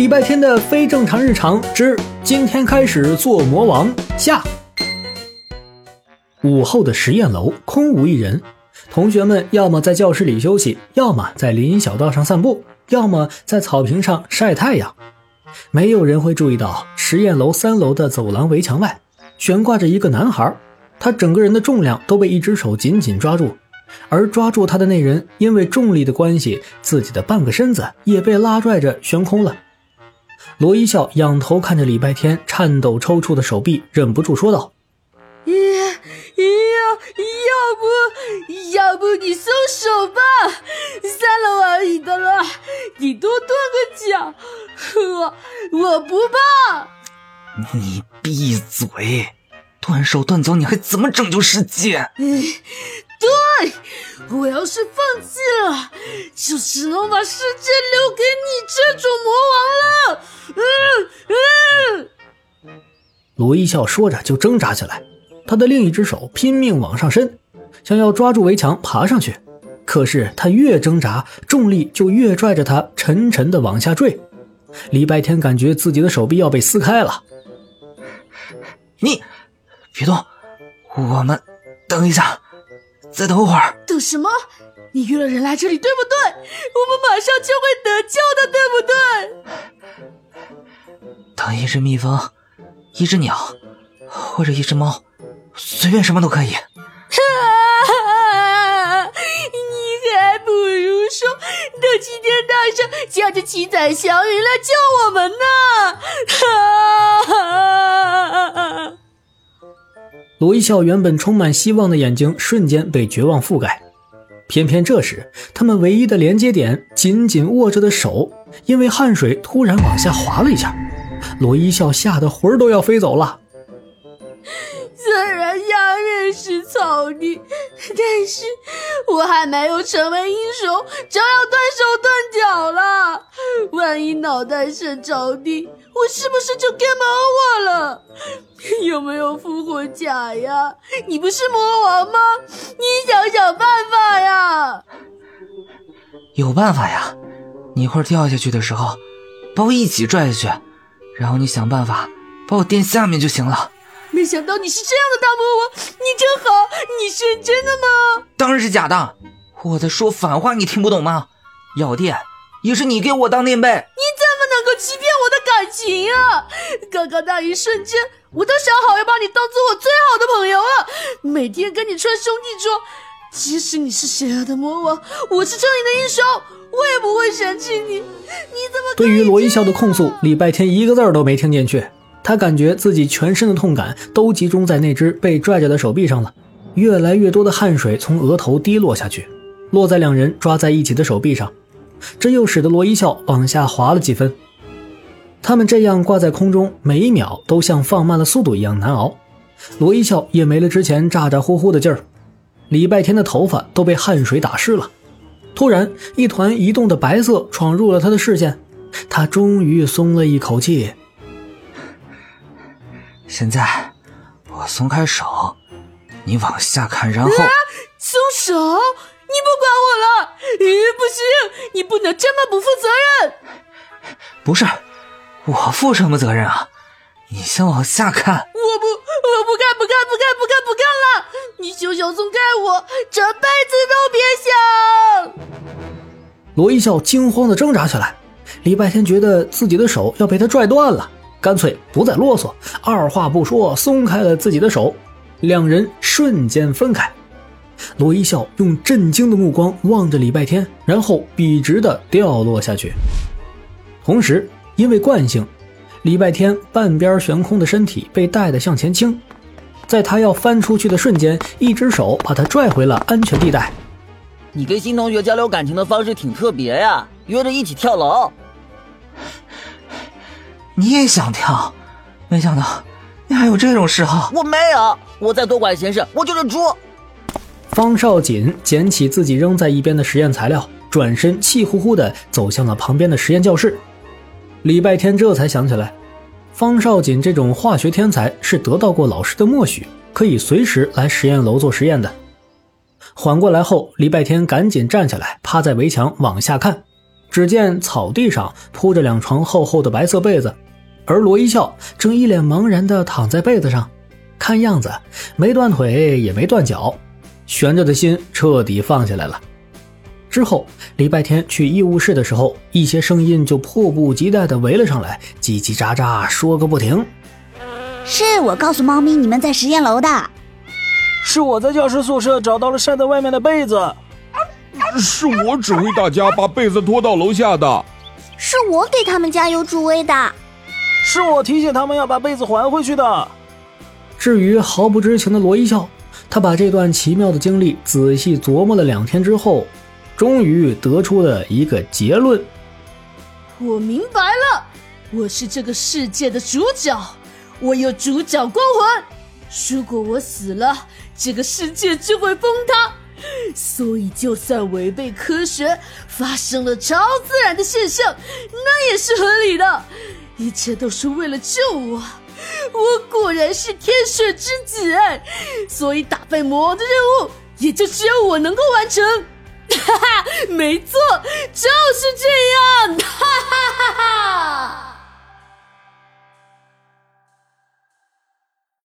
礼拜天的非正常日常之今天开始做魔王下。午后的实验楼空无一人，同学们要么在教室里休息，要么在林荫小道上散步，要么在草坪上晒太阳。没有人会注意到实验楼三楼的走廊围墙外悬挂着一个男孩，他整个人的重量都被一只手紧紧抓住。而抓住他的那人，因为重力的关系，自己的半个身子也被拉拽着悬空了。罗一笑仰头看着礼拜天颤抖抽搐的手臂，忍不住说道：“呀呀，要不要不你松手吧？三楼而已的了，你多跺个脚，我我不怕。”你闭嘴！断手断脚，你还怎么拯救世界？对，我要是放弃了，就只能把世界留给你这种魔王了。嗯嗯。罗一笑说着就挣扎起来，他的另一只手拼命往上伸，想要抓住围墙爬上去。可是他越挣扎，重力就越拽着他沉沉的往下坠。李白天感觉自己的手臂要被撕开了。你别动，我们等一下。再等会儿，等什么？你约了人来这里，对不对？我们马上就会得救的，对不对？等一只蜜蜂，一只鸟，或者一只猫，随便什么都可以。你还不如说等齐天大圣驾着七彩祥云来救我们呢！罗一笑原本充满希望的眼睛瞬间被绝望覆盖，偏偏这时，他们唯一的连接点紧紧握着的手，因为汗水突然往下滑了一下，罗一笑吓得魂儿都要飞走了。虽然下面是草地，但是我还没有成为英雄，就要断手断脚了。万一脑袋伸着地，我是不是就 game over 了？有没有复活甲呀？你不是魔王吗？你想想办法呀！有办法呀！你一会儿掉下去的时候，把我一起拽下去，然后你想办法把我垫下面就行了。没想到你是这样的大魔王，你真好！你是真的吗？当然是假的！我在说反话，你听不懂吗？要垫也是你给我当垫背，你怎么能够欺骗我的感情啊？刚刚那一瞬间，我都想好要把你当做我最好的朋友了，每天跟你穿兄弟装。即使你是邪恶的魔王，我是正义的英雄，我也不会嫌弃你。你怎么？对于罗一笑的控诉，礼拜天一个字儿都没听进去。他感觉自己全身的痛感都集中在那只被拽着的手臂上了，越来越多的汗水从额头滴落下去，落在两人抓在一起的手臂上，这又使得罗一笑往下滑了几分。他们这样挂在空中，每一秒都像放慢了速度一样难熬。罗一笑也没了之前咋咋呼呼的劲儿，礼拜天的头发都被汗水打湿了。突然，一团移动的白色闯入了他的视线，他终于松了一口气。现在，我松开手，你往下看，然后松手，管我了？咦，不行，你不能这么不负责任。不是，我负什么责任啊？你先往下看。我不，我不看，不看，不看，不看，不看了。你休想松开我，这辈子都别想。罗一笑惊慌的挣扎起来，礼拜天觉得自己的手要被他拽断了。干脆不再啰嗦，二话不说松开了自己的手，两人瞬间分开。罗一笑用震惊的目光望着礼拜天，然后笔直的掉落下去。同时，因为惯性，礼拜天半边悬空的身体被带得向前倾，在他要翻出去的瞬间，一只手把他拽回了安全地带。你跟新同学交流感情的方式挺特别呀，约着一起跳楼。你也想跳，没想到你还有这种嗜好。我没有，我再多管闲事，我就是猪。方少锦捡起自己扔在一边的实验材料，转身气呼呼地走向了旁边的实验教室。礼拜天这才想起来，方少锦这种化学天才是得到过老师的默许，可以随时来实验楼做实验的。缓过来后，礼拜天赶紧站起来，趴在围墙往下看。只见草地上铺着两床厚厚的白色被子，而罗一笑正一脸茫然地躺在被子上，看样子没断腿也没断脚，悬着的心彻底放下来了。之后，礼拜天去医务室的时候，一些声音就迫不及待地围了上来，叽叽喳喳说个不停。是我告诉猫咪你们在实验楼的，是我在教室宿舍找到了晒在外面的被子，是我指挥大家把被子拖到楼下的，是我给他们加油助威的，是我提醒他们要把被子还回去的。至于毫不知情的罗一笑，他把这段奇妙的经历仔细琢磨了两天之后。终于得出了一个结论。我明白了，我是这个世界的主角，我有主角光环。如果我死了，这个世界就会崩塌。所以，就算违背科学，发生了超自然的现象，那也是合理的。一切都是为了救我。我果然是天选之子，所以打败魔王的任务也就只有我能够完成。哈哈，没错，就是这样，哈哈哈哈。